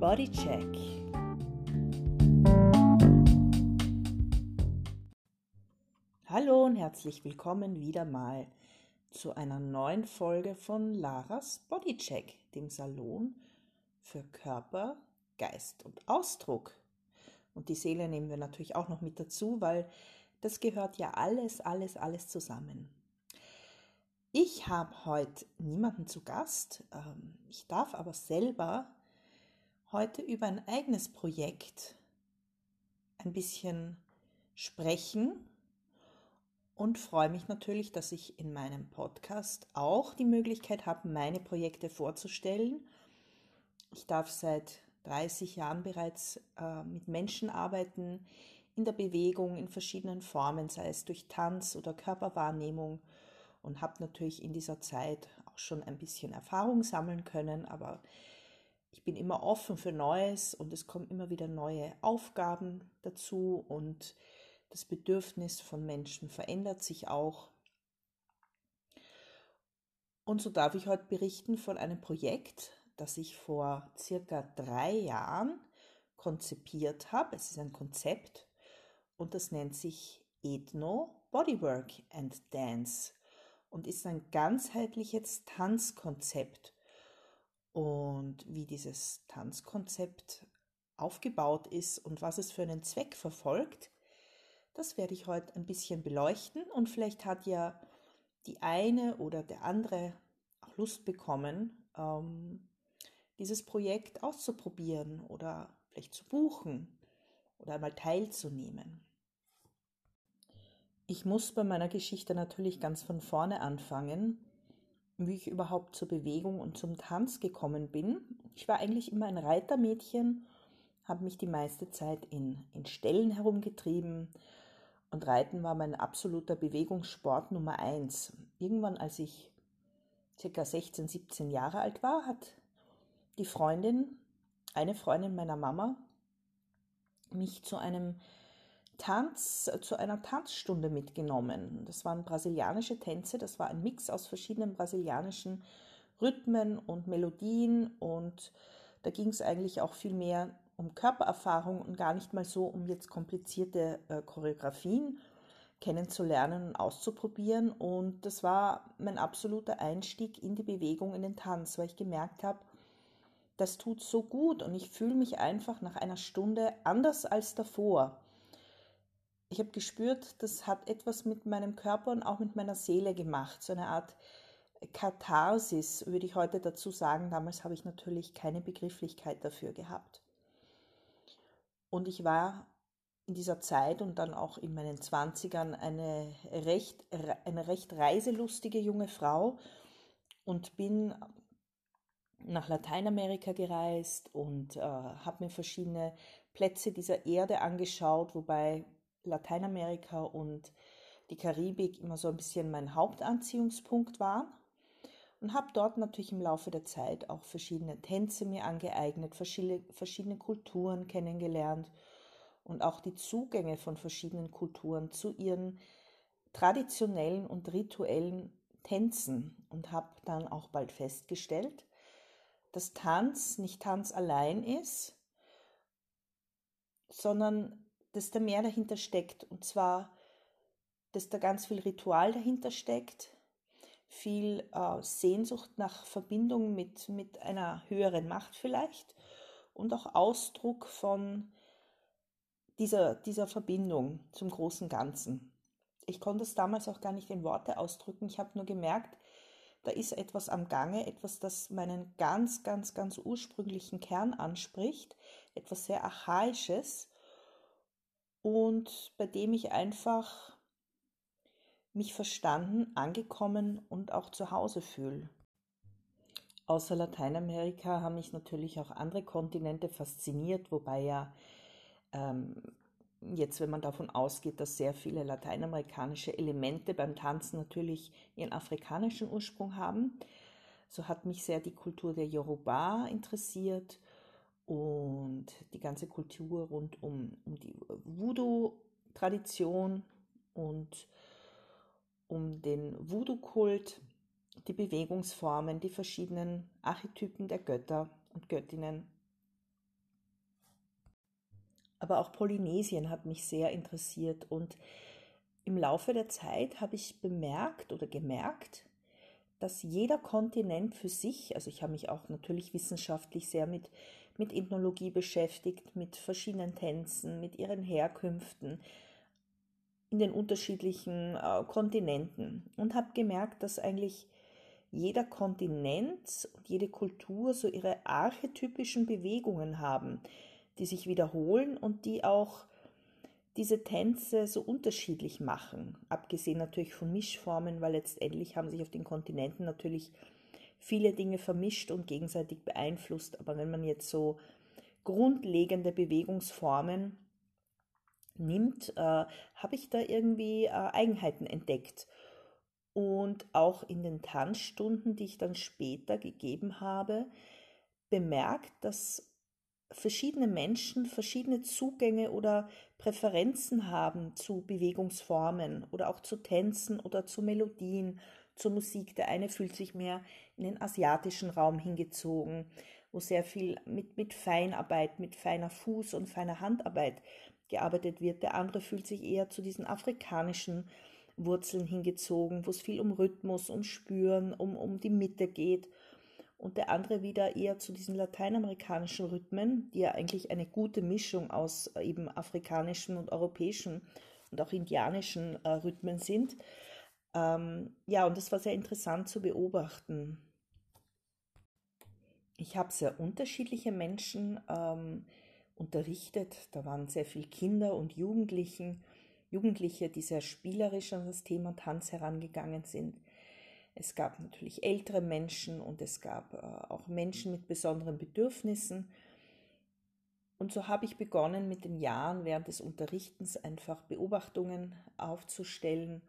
Bodycheck. Hallo und herzlich willkommen wieder mal zu einer neuen Folge von Laras Bodycheck, dem Salon für Körper, Geist und Ausdruck. Und die Seele nehmen wir natürlich auch noch mit dazu, weil das gehört ja alles, alles, alles zusammen. Ich habe heute niemanden zu Gast. Ähm, ich darf aber selber heute über ein eigenes Projekt ein bisschen sprechen und freue mich natürlich, dass ich in meinem Podcast auch die Möglichkeit habe, meine Projekte vorzustellen. Ich darf seit 30 Jahren bereits äh, mit Menschen arbeiten, in der Bewegung, in verschiedenen Formen, sei es durch Tanz oder Körperwahrnehmung und habe natürlich in dieser Zeit auch schon ein bisschen Erfahrung sammeln können, aber ich bin immer offen für Neues und es kommen immer wieder neue Aufgaben dazu und das Bedürfnis von Menschen verändert sich auch. Und so darf ich heute berichten von einem Projekt, das ich vor circa drei Jahren konzipiert habe. Es ist ein Konzept und das nennt sich Ethno Bodywork and Dance und ist ein ganzheitliches Tanzkonzept. Und wie dieses Tanzkonzept aufgebaut ist und was es für einen Zweck verfolgt, das werde ich heute ein bisschen beleuchten und vielleicht hat ja die eine oder der andere auch Lust bekommen, ähm, dieses Projekt auszuprobieren oder vielleicht zu buchen oder einmal teilzunehmen. Ich muss bei meiner Geschichte natürlich ganz von vorne anfangen, wie ich überhaupt zur Bewegung und zum Tanz gekommen bin. Ich war eigentlich immer ein Reitermädchen, habe mich die meiste Zeit in, in Ställen herumgetrieben und Reiten war mein absoluter Bewegungssport Nummer eins. Irgendwann, als ich circa 16, 17 Jahre alt war, hat die Freundin, eine Freundin meiner Mama, mich zu einem Tanz, äh, zu einer Tanzstunde mitgenommen. Das waren brasilianische Tänze, das war ein Mix aus verschiedenen brasilianischen Rhythmen und Melodien und da ging es eigentlich auch viel mehr um Körpererfahrung und gar nicht mal so um jetzt komplizierte äh, Choreografien kennenzulernen und auszuprobieren. Und das war mein absoluter Einstieg in die Bewegung, in den Tanz, weil ich gemerkt habe, das tut so gut und ich fühle mich einfach nach einer Stunde anders als davor ich habe gespürt, das hat etwas mit meinem Körper und auch mit meiner Seele gemacht. So eine Art Katharsis, würde ich heute dazu sagen. Damals habe ich natürlich keine Begrifflichkeit dafür gehabt. Und ich war in dieser Zeit und dann auch in meinen Zwanzigern eine recht, eine recht reiselustige junge Frau und bin nach Lateinamerika gereist und äh, habe mir verschiedene Plätze dieser Erde angeschaut, wobei Lateinamerika und die Karibik immer so ein bisschen mein Hauptanziehungspunkt waren. Und habe dort natürlich im Laufe der Zeit auch verschiedene Tänze mir angeeignet, verschiedene, verschiedene Kulturen kennengelernt und auch die Zugänge von verschiedenen Kulturen zu ihren traditionellen und rituellen Tänzen und habe dann auch bald festgestellt, dass Tanz nicht Tanz allein ist, sondern dass da mehr dahinter steckt. Und zwar, dass da ganz viel Ritual dahinter steckt, viel äh, Sehnsucht nach Verbindung mit, mit einer höheren Macht vielleicht und auch Ausdruck von dieser, dieser Verbindung zum großen Ganzen. Ich konnte es damals auch gar nicht in Worte ausdrücken. Ich habe nur gemerkt, da ist etwas am Gange, etwas, das meinen ganz, ganz, ganz ursprünglichen Kern anspricht, etwas sehr Archaisches, und bei dem ich einfach mich verstanden, angekommen und auch zu Hause fühle. Außer Lateinamerika haben mich natürlich auch andere Kontinente fasziniert, wobei ja ähm, jetzt, wenn man davon ausgeht, dass sehr viele lateinamerikanische Elemente beim Tanzen natürlich ihren afrikanischen Ursprung haben, so hat mich sehr die Kultur der Yoruba interessiert und die ganze Kultur rund um, um die Voodoo-Tradition und um den Voodoo-Kult, die Bewegungsformen, die verschiedenen Archetypen der Götter und Göttinnen. Aber auch Polynesien hat mich sehr interessiert und im Laufe der Zeit habe ich bemerkt oder gemerkt, dass jeder Kontinent für sich, also ich habe mich auch natürlich wissenschaftlich sehr mit, mit Ethnologie beschäftigt, mit verschiedenen Tänzen, mit ihren Herkünften in den unterschiedlichen äh, Kontinenten und habe gemerkt, dass eigentlich jeder Kontinent und jede Kultur so ihre archetypischen Bewegungen haben, die sich wiederholen und die auch diese Tänze so unterschiedlich machen. Abgesehen natürlich von Mischformen, weil letztendlich haben sich auf den Kontinenten natürlich viele Dinge vermischt und gegenseitig beeinflusst. Aber wenn man jetzt so grundlegende Bewegungsformen nimmt, äh, habe ich da irgendwie äh, Eigenheiten entdeckt. Und auch in den Tanzstunden, die ich dann später gegeben habe, bemerkt, dass verschiedene Menschen verschiedene Zugänge oder Präferenzen haben zu Bewegungsformen oder auch zu Tänzen oder zu Melodien, zur Musik. Der eine fühlt sich mehr in den asiatischen Raum hingezogen, wo sehr viel mit, mit Feinarbeit, mit feiner Fuß- und feiner Handarbeit gearbeitet wird. Der andere fühlt sich eher zu diesen afrikanischen Wurzeln hingezogen, wo es viel um Rhythmus, um Spüren, um, um die Mitte geht und der andere wieder eher zu diesen lateinamerikanischen Rhythmen, die ja eigentlich eine gute Mischung aus äh, eben afrikanischen und europäischen und auch indianischen äh, Rhythmen sind. Ähm, ja, und das war sehr interessant zu beobachten. Ich habe sehr unterschiedliche Menschen ähm, unterrichtet. Da waren sehr viele Kinder und Jugendlichen, Jugendliche, die sehr spielerisch an das Thema Tanz herangegangen sind. Es gab natürlich ältere Menschen und es gab äh, auch Menschen mit besonderen Bedürfnissen. Und so habe ich begonnen, mit den Jahren während des Unterrichtens einfach Beobachtungen aufzustellen,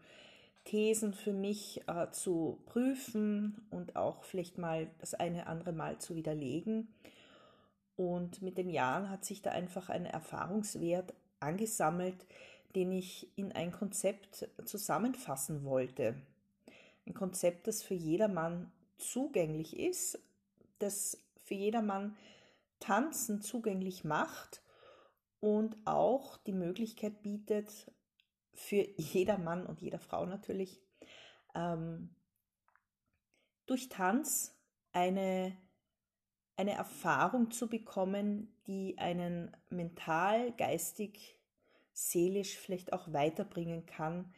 Thesen für mich äh, zu prüfen und auch vielleicht mal das eine andere Mal zu widerlegen. Und mit den Jahren hat sich da einfach ein Erfahrungswert angesammelt, den ich in ein Konzept zusammenfassen wollte ein Konzept, das für jedermann zugänglich ist, das für jedermann Tanzen zugänglich macht und auch die Möglichkeit bietet, für jeder Mann und jeder Frau natürlich, ähm, durch Tanz eine, eine Erfahrung zu bekommen, die einen mental, geistig, seelisch vielleicht auch weiterbringen kann,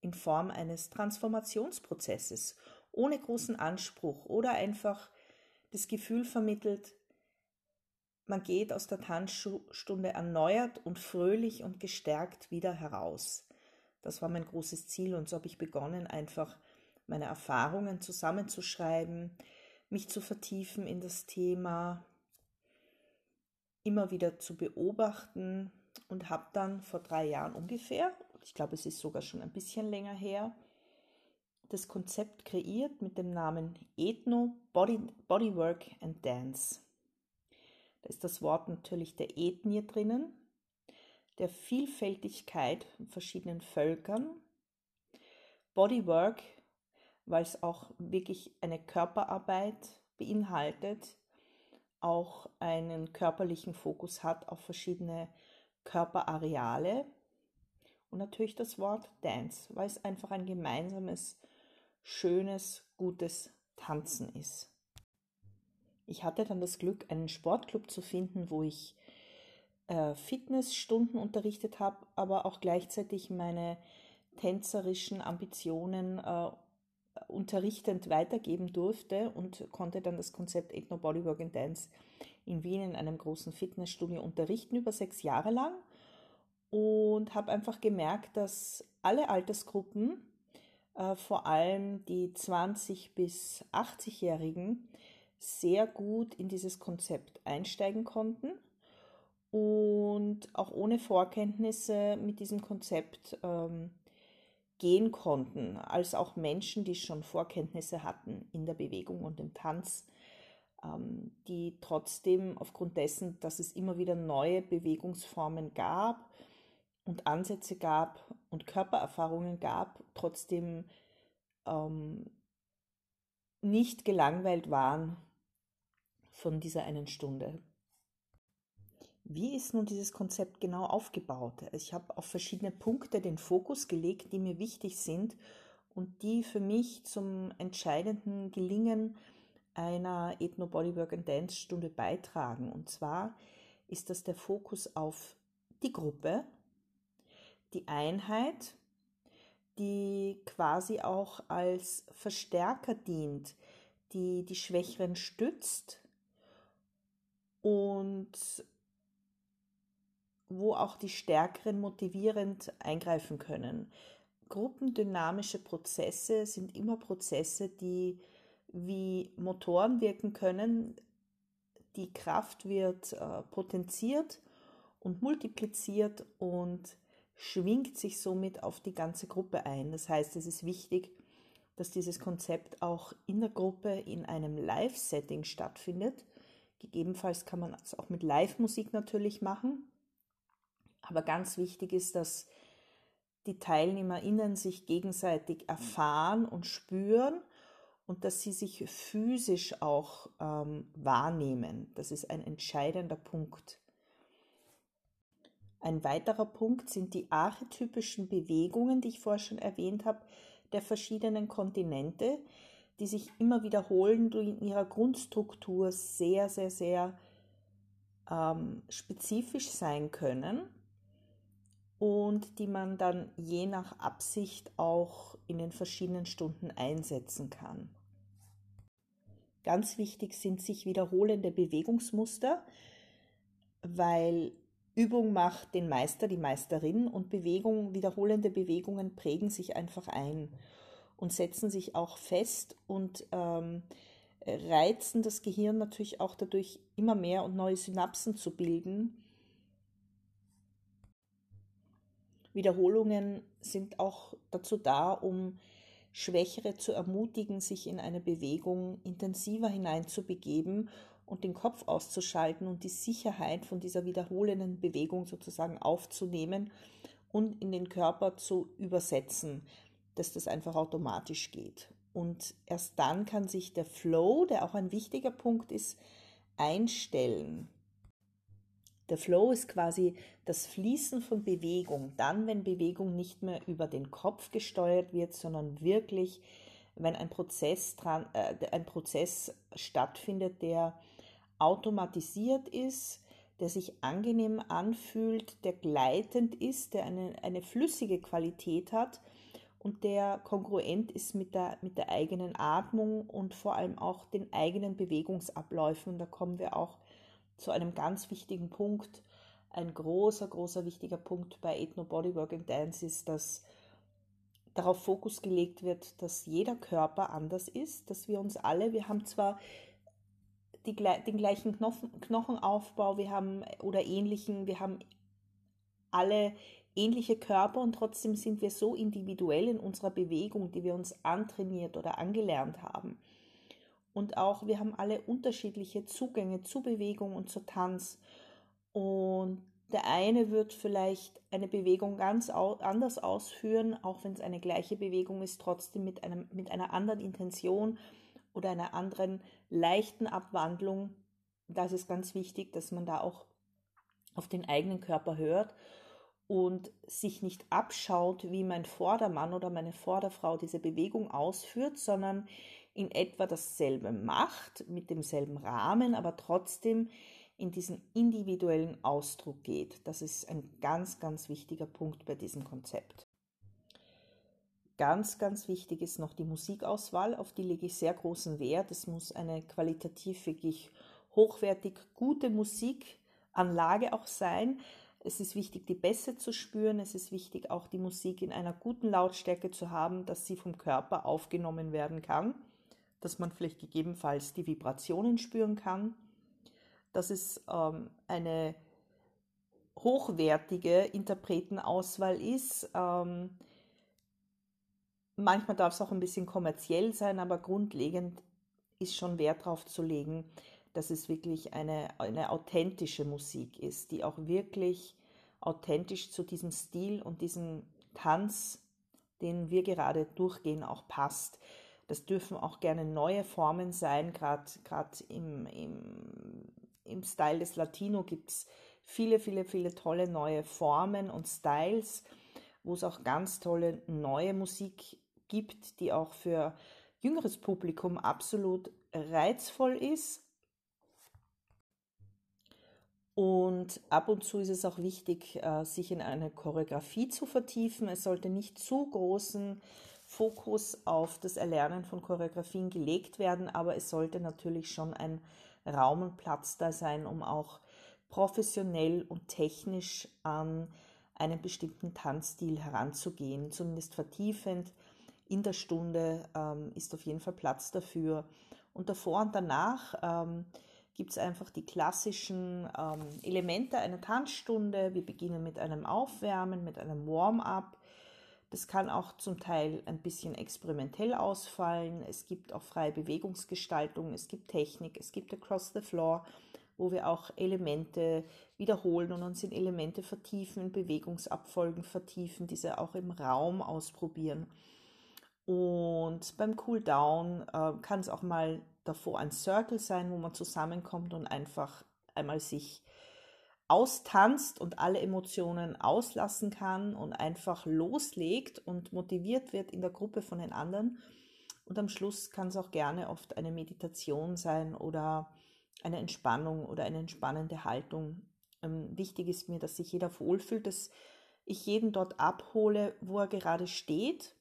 in Form eines Transformationsprozesses, ohne großen Anspruch oder einfach das Gefühl vermittelt, man geht aus der Tanzstunde erneuert und fröhlich und gestärkt wieder heraus. Das war mein großes Ziel und so habe ich begonnen, einfach meine Erfahrungen zusammenzuschreiben, mich zu vertiefen in das Thema, immer wieder zu beobachten und habe dann vor drei Jahren ungefähr ich glaube, es ist sogar schon ein bisschen länger her, das Konzept kreiert mit dem Namen Ethno Body, Bodywork and Dance. Da ist das Wort natürlich der Ethnie drinnen, der Vielfältigkeit verschiedenen Völkern. Bodywork, weil es auch wirklich eine Körperarbeit beinhaltet, auch einen körperlichen Fokus hat auf verschiedene Körperareale und natürlich das Wort Dance, weil es einfach ein gemeinsames, schönes, gutes Tanzen ist. Ich hatte dann das Glück, einen Sportclub zu finden, wo ich äh, Fitnessstunden unterrichtet habe, aber auch gleichzeitig meine tänzerischen Ambitionen äh, unterrichtend weitergeben durfte und konnte dann das Konzept Ethno Bodywork and Dance in Wien in einem großen Fitnessstudio unterrichten über sechs Jahre lang. Und habe einfach gemerkt, dass alle Altersgruppen, äh, vor allem die 20 bis 80-Jährigen, sehr gut in dieses Konzept einsteigen konnten und auch ohne Vorkenntnisse mit diesem Konzept ähm, gehen konnten, als auch Menschen, die schon Vorkenntnisse hatten in der Bewegung und im Tanz, ähm, die trotzdem aufgrund dessen, dass es immer wieder neue Bewegungsformen gab, und Ansätze gab und Körpererfahrungen gab, trotzdem ähm, nicht gelangweilt waren von dieser einen Stunde. Wie ist nun dieses Konzept genau aufgebaut? Ich habe auf verschiedene Punkte den Fokus gelegt, die mir wichtig sind und die für mich zum entscheidenden Gelingen einer Ethno Bodywork and Dance Stunde beitragen. Und zwar ist das der Fokus auf die Gruppe, die Einheit, die quasi auch als Verstärker dient, die die Schwächeren stützt und wo auch die Stärkeren motivierend eingreifen können. Gruppendynamische Prozesse sind immer Prozesse, die wie Motoren wirken können. Die Kraft wird äh, potenziert und multipliziert und schwingt sich somit auf die ganze Gruppe ein. Das heißt, es ist wichtig, dass dieses Konzept auch in der Gruppe in einem Live-Setting stattfindet. Gegebenenfalls kann man es auch mit Live-Musik natürlich machen. Aber ganz wichtig ist, dass die TeilnehmerInnen sich gegenseitig erfahren und spüren und dass sie sich physisch auch ähm, wahrnehmen. Das ist ein entscheidender Punkt. Ein weiterer Punkt sind die archetypischen Bewegungen, die ich vorher schon erwähnt habe, der verschiedenen Kontinente, die sich immer wiederholen, die in ihrer Grundstruktur sehr, sehr, sehr ähm, spezifisch sein können und die man dann je nach Absicht auch in den verschiedenen Stunden einsetzen kann. Ganz wichtig sind sich wiederholende Bewegungsmuster, weil Übung macht den Meister, die Meisterin und Bewegung, wiederholende Bewegungen prägen sich einfach ein und setzen sich auch fest und ähm, reizen das Gehirn natürlich auch dadurch immer mehr und neue Synapsen zu bilden Wiederholungen sind auch dazu da, um Schwächere zu ermutigen, sich in eine Bewegung intensiver hineinzubegeben und den Kopf auszuschalten und die Sicherheit von dieser wiederholenden Bewegung sozusagen aufzunehmen und in den Körper zu übersetzen, dass das einfach automatisch geht. Und erst dann kann sich der Flow, der auch ein wichtiger Punkt ist, einstellen. Der Flow ist quasi das Fließen von Bewegung, dann, wenn Bewegung nicht mehr über den Kopf gesteuert wird, sondern wirklich, wenn ein Prozess, dran, äh, ein Prozess stattfindet, der automatisiert ist, der sich angenehm anfühlt, der gleitend ist, der eine, eine flüssige Qualität hat und der kongruent ist mit der, mit der eigenen Atmung und vor allem auch den eigenen Bewegungsabläufen. Und da kommen wir auch zu einem ganz wichtigen Punkt. Ein großer, großer, wichtiger Punkt bei Ethno Bodywork and Dance ist, dass darauf Fokus gelegt wird, dass jeder Körper anders ist, dass wir uns alle, wir haben zwar die, den gleichen Knochen, Knochenaufbau, wir haben oder ähnlichen, wir haben alle ähnliche Körper und trotzdem sind wir so individuell in unserer Bewegung, die wir uns antrainiert oder angelernt haben. Und auch wir haben alle unterschiedliche Zugänge zu Bewegung und zu Tanz. Und der eine wird vielleicht eine Bewegung ganz anders ausführen, auch wenn es eine gleiche Bewegung ist, trotzdem mit, einem, mit einer anderen Intention oder einer anderen leichten Abwandlung. Da ist ganz wichtig, dass man da auch auf den eigenen Körper hört und sich nicht abschaut, wie mein Vordermann oder meine Vorderfrau diese Bewegung ausführt, sondern in etwa dasselbe macht, mit demselben Rahmen, aber trotzdem in diesen individuellen Ausdruck geht. Das ist ein ganz, ganz wichtiger Punkt bei diesem Konzept. Ganz, ganz wichtig ist noch die Musikauswahl, auf die lege ich sehr großen Wert. Es muss eine qualitativ wirklich hochwertig gute Musikanlage auch sein. Es ist wichtig, die Bässe zu spüren. Es ist wichtig, auch die Musik in einer guten Lautstärke zu haben, dass sie vom Körper aufgenommen werden kann dass man vielleicht gegebenenfalls die Vibrationen spüren kann, dass es ähm, eine hochwertige Interpretenauswahl ist. Ähm, manchmal darf es auch ein bisschen kommerziell sein, aber grundlegend ist schon Wert darauf zu legen, dass es wirklich eine, eine authentische Musik ist, die auch wirklich authentisch zu diesem Stil und diesem Tanz, den wir gerade durchgehen, auch passt. Das dürfen auch gerne neue Formen sein, gerade im, im, im Style des Latino gibt es viele, viele, viele tolle neue Formen und Styles, wo es auch ganz tolle neue Musik gibt, die auch für jüngeres Publikum absolut reizvoll ist. Und ab und zu ist es auch wichtig, äh, sich in eine Choreografie zu vertiefen. Es sollte nicht zu großen Fokus auf das Erlernen von Choreografien gelegt werden, aber es sollte natürlich schon ein Raum und Platz da sein, um auch professionell und technisch an einen bestimmten Tanzstil heranzugehen, zumindest vertiefend. In der Stunde ähm, ist auf jeden Fall Platz dafür. Und davor und danach ähm, gibt es einfach die klassischen ähm, Elemente einer Tanzstunde. Wir beginnen mit einem Aufwärmen, mit einem Warm-up. Das kann auch zum Teil ein bisschen experimentell ausfallen. Es gibt auch freie Bewegungsgestaltung, es gibt Technik, es gibt Across the Floor, wo wir auch Elemente wiederholen und uns in Elemente vertiefen, in Bewegungsabfolgen vertiefen, diese auch im Raum ausprobieren. Und beim Cooldown äh, kann es auch mal davor ein Circle sein, wo man zusammenkommt und einfach einmal sich austanzt und alle Emotionen auslassen kann und einfach loslegt und motiviert wird in der Gruppe von den anderen. Und am Schluss kann es auch gerne oft eine Meditation sein oder eine Entspannung oder eine entspannende Haltung. Ähm, wichtig ist mir, dass sich jeder wohlfühlt, dass ich jeden dort abhole, wo er gerade steht,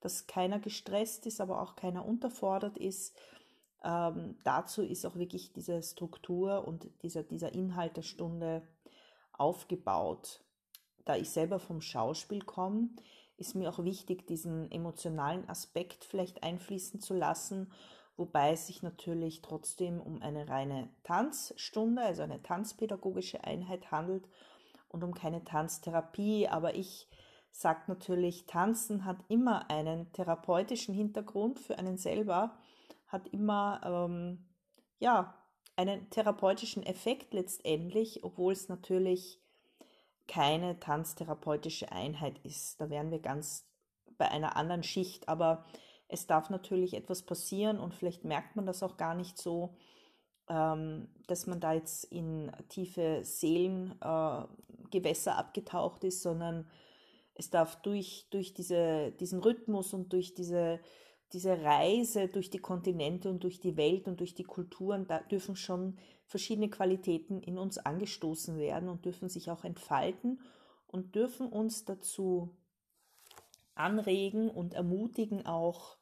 dass keiner gestresst ist, aber auch keiner unterfordert ist ähm, dazu ist auch wirklich diese Struktur und dieser, dieser Inhalt der Stunde aufgebaut. Da ich selber vom Schauspiel komme, ist mir auch wichtig, diesen emotionalen Aspekt vielleicht einfließen zu lassen, wobei es sich natürlich trotzdem um eine reine Tanzstunde, also eine tanzpädagogische Einheit handelt und um keine Tanztherapie. Aber ich sage natürlich, Tanzen hat immer einen therapeutischen Hintergrund für einen selber hat immer ähm, ja einen therapeutischen Effekt letztendlich, obwohl es natürlich keine tanztherapeutische Einheit ist. Da wären wir ganz bei einer anderen Schicht, aber es darf natürlich etwas passieren und vielleicht merkt man das auch gar nicht so, ähm, dass man da jetzt in tiefe Seelengewässer äh, abgetaucht ist, sondern es darf durch, durch diese, diesen Rhythmus und durch diese diese Reise durch die Kontinente und durch die Welt und durch die Kulturen, da dürfen schon verschiedene Qualitäten in uns angestoßen werden und dürfen sich auch entfalten und dürfen uns dazu anregen und ermutigen, auch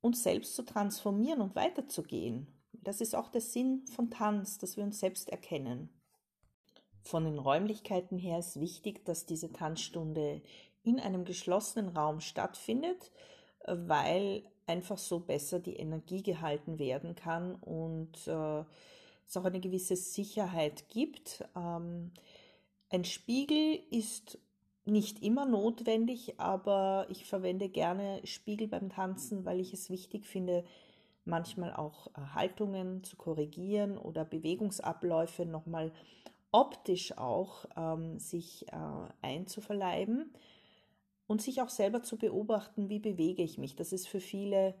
uns selbst zu transformieren und weiterzugehen. Das ist auch der Sinn von Tanz, dass wir uns selbst erkennen. Von den Räumlichkeiten her ist wichtig, dass diese Tanzstunde in einem geschlossenen Raum stattfindet, weil einfach so besser die Energie gehalten werden kann und äh, es auch eine gewisse Sicherheit gibt. Ähm, ein Spiegel ist nicht immer notwendig, aber ich verwende gerne Spiegel beim Tanzen, weil ich es wichtig finde, manchmal auch äh, Haltungen zu korrigieren oder Bewegungsabläufe nochmal optisch auch ähm, sich äh, einzuverleiben und sich auch selber zu beobachten, wie bewege ich mich. Das ist für viele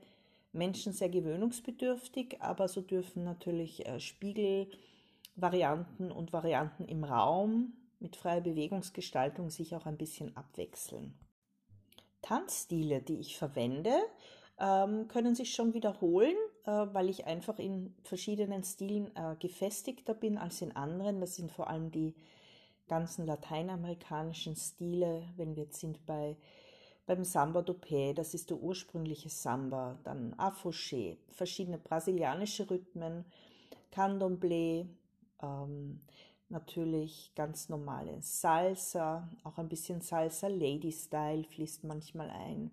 Menschen sehr gewöhnungsbedürftig, aber so dürfen natürlich äh, Spiegelvarianten und Varianten im Raum mit freier Bewegungsgestaltung sich auch ein bisschen abwechseln. Tanzstile, die ich verwende, ähm, können sich schon wiederholen, äh, weil ich einfach in verschiedenen Stilen äh, gefestigter bin als in anderen. Das sind vor allem die ganzen lateinamerikanischen Stile, wenn wir jetzt sind bei beim Samba do Pé, das ist der ursprüngliche Samba, dann Afouché, verschiedene brasilianische Rhythmen, Candomblé, ähm, natürlich ganz normale Salsa, auch ein bisschen Salsa Lady Style fließt manchmal ein.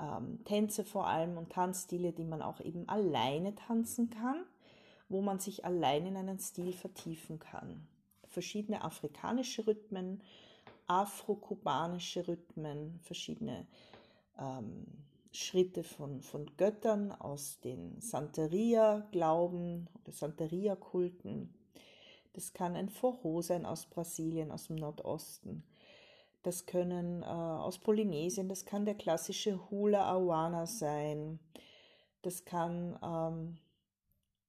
Ähm, Tänze vor allem und Tanzstile, die man auch eben alleine tanzen kann, wo man sich allein in einen Stil vertiefen kann verschiedene afrikanische Rhythmen, afro-kubanische Rhythmen, verschiedene ähm, Schritte von, von Göttern aus den Santeria-Glauben oder Santeria-Kulten. Das kann ein Forró sein aus Brasilien, aus dem Nordosten. Das können äh, aus Polynesien, das kann der klassische Hula-Awana sein. Das kann ähm, das kann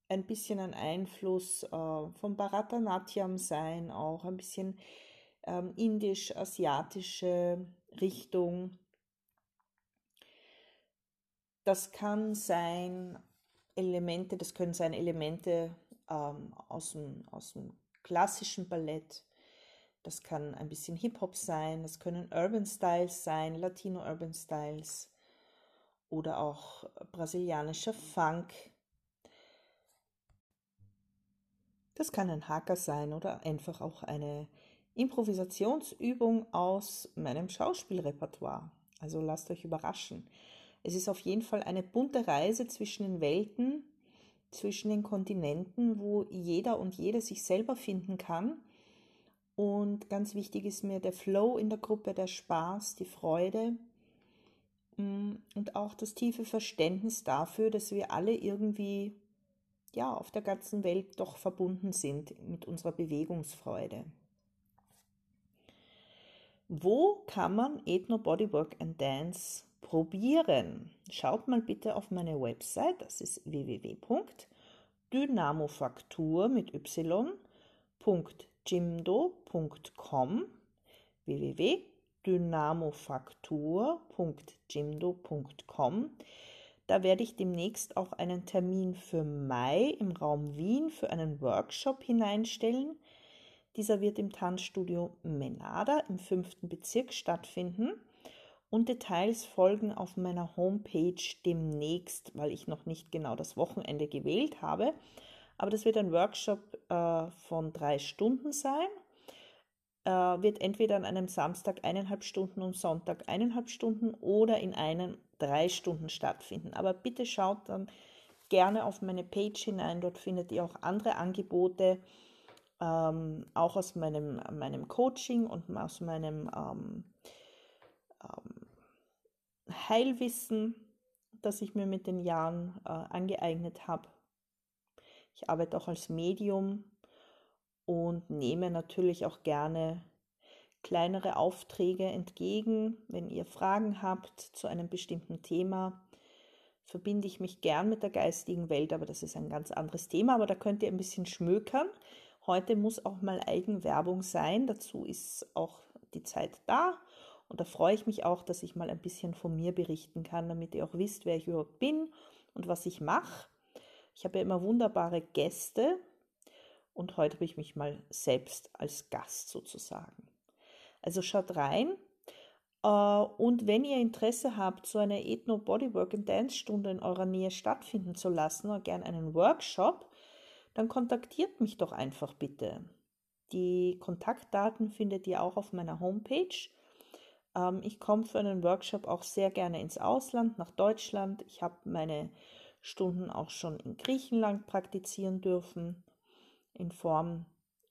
ein bisschen ein Einfluss äh, vom Bharatanatyam sein, auch ein bisschen ähm, indisch-asiatische Richtung. Das kann sein Elemente, das können sein Elemente ähm, aus, dem, aus dem klassischen Ballett. Das kann ein bisschen Hip-Hop sein, das können Urban Styles sein, Latino Urban Styles oder auch brasilianischer Funk. Das kann ein Hacker sein oder einfach auch eine Improvisationsübung aus meinem Schauspielrepertoire. Also lasst euch überraschen. Es ist auf jeden Fall eine bunte Reise zwischen den Welten, zwischen den Kontinenten, wo jeder und jede sich selber finden kann. Und ganz wichtig ist mir der Flow in der Gruppe, der Spaß, die Freude mm, und auch das tiefe Verständnis dafür, dass wir alle irgendwie ja auf der ganzen Welt doch verbunden sind mit unserer Bewegungsfreude. Wo kann man Ethno Bodywork and Dance probieren? Schaut mal bitte auf meine Website, das ist www.dynamofaktur mit y.jimdo.com www.dynamofaktur.jimdo.com da werde ich demnächst auch einen Termin für Mai im Raum Wien für einen Workshop hineinstellen. Dieser wird im Tanzstudio Menada im fünften Bezirk stattfinden und Details folgen auf meiner Homepage demnächst, weil ich noch nicht genau das Wochenende gewählt habe. Aber das wird ein Workshop äh, von drei Stunden sein. Äh, wird entweder an einem Samstag eineinhalb Stunden und Sonntag eineinhalb Stunden oder in einem drei Stunden stattfinden. Aber bitte schaut dann gerne auf meine Page hinein. Dort findet ihr auch andere Angebote, ähm, auch aus meinem, meinem Coaching und aus meinem ähm, ähm, Heilwissen, das ich mir mit den Jahren äh, angeeignet habe. Ich arbeite auch als Medium und nehme natürlich auch gerne kleinere Aufträge entgegen. Wenn ihr Fragen habt zu einem bestimmten Thema, verbinde ich mich gern mit der geistigen Welt, aber das ist ein ganz anderes Thema, aber da könnt ihr ein bisschen schmökern. Heute muss auch mal Eigenwerbung sein, dazu ist auch die Zeit da und da freue ich mich auch, dass ich mal ein bisschen von mir berichten kann, damit ihr auch wisst, wer ich überhaupt bin und was ich mache. Ich habe ja immer wunderbare Gäste und heute habe ich mich mal selbst als Gast sozusagen. Also schaut rein. Äh, und wenn ihr Interesse habt, so eine Ethno Bodywork and Dance Stunde in eurer Nähe stattfinden zu lassen oder gern einen Workshop, dann kontaktiert mich doch einfach bitte. Die Kontaktdaten findet ihr auch auf meiner Homepage. Ähm, ich komme für einen Workshop auch sehr gerne ins Ausland, nach Deutschland. Ich habe meine Stunden auch schon in Griechenland praktizieren dürfen, in Form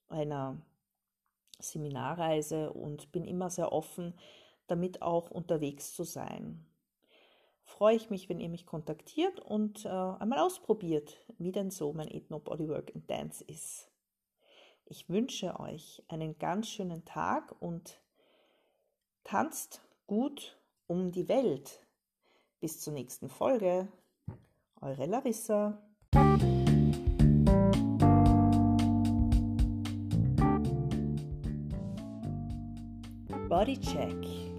einer Seminarreise und bin immer sehr offen, damit auch unterwegs zu sein. Freue ich mich, wenn ihr mich kontaktiert und äh, einmal ausprobiert, wie denn so mein Ethno Bodywork and Dance ist. Ich wünsche euch einen ganz schönen Tag und tanzt gut um die Welt. Bis zur nächsten Folge. Eure Larissa. Body check.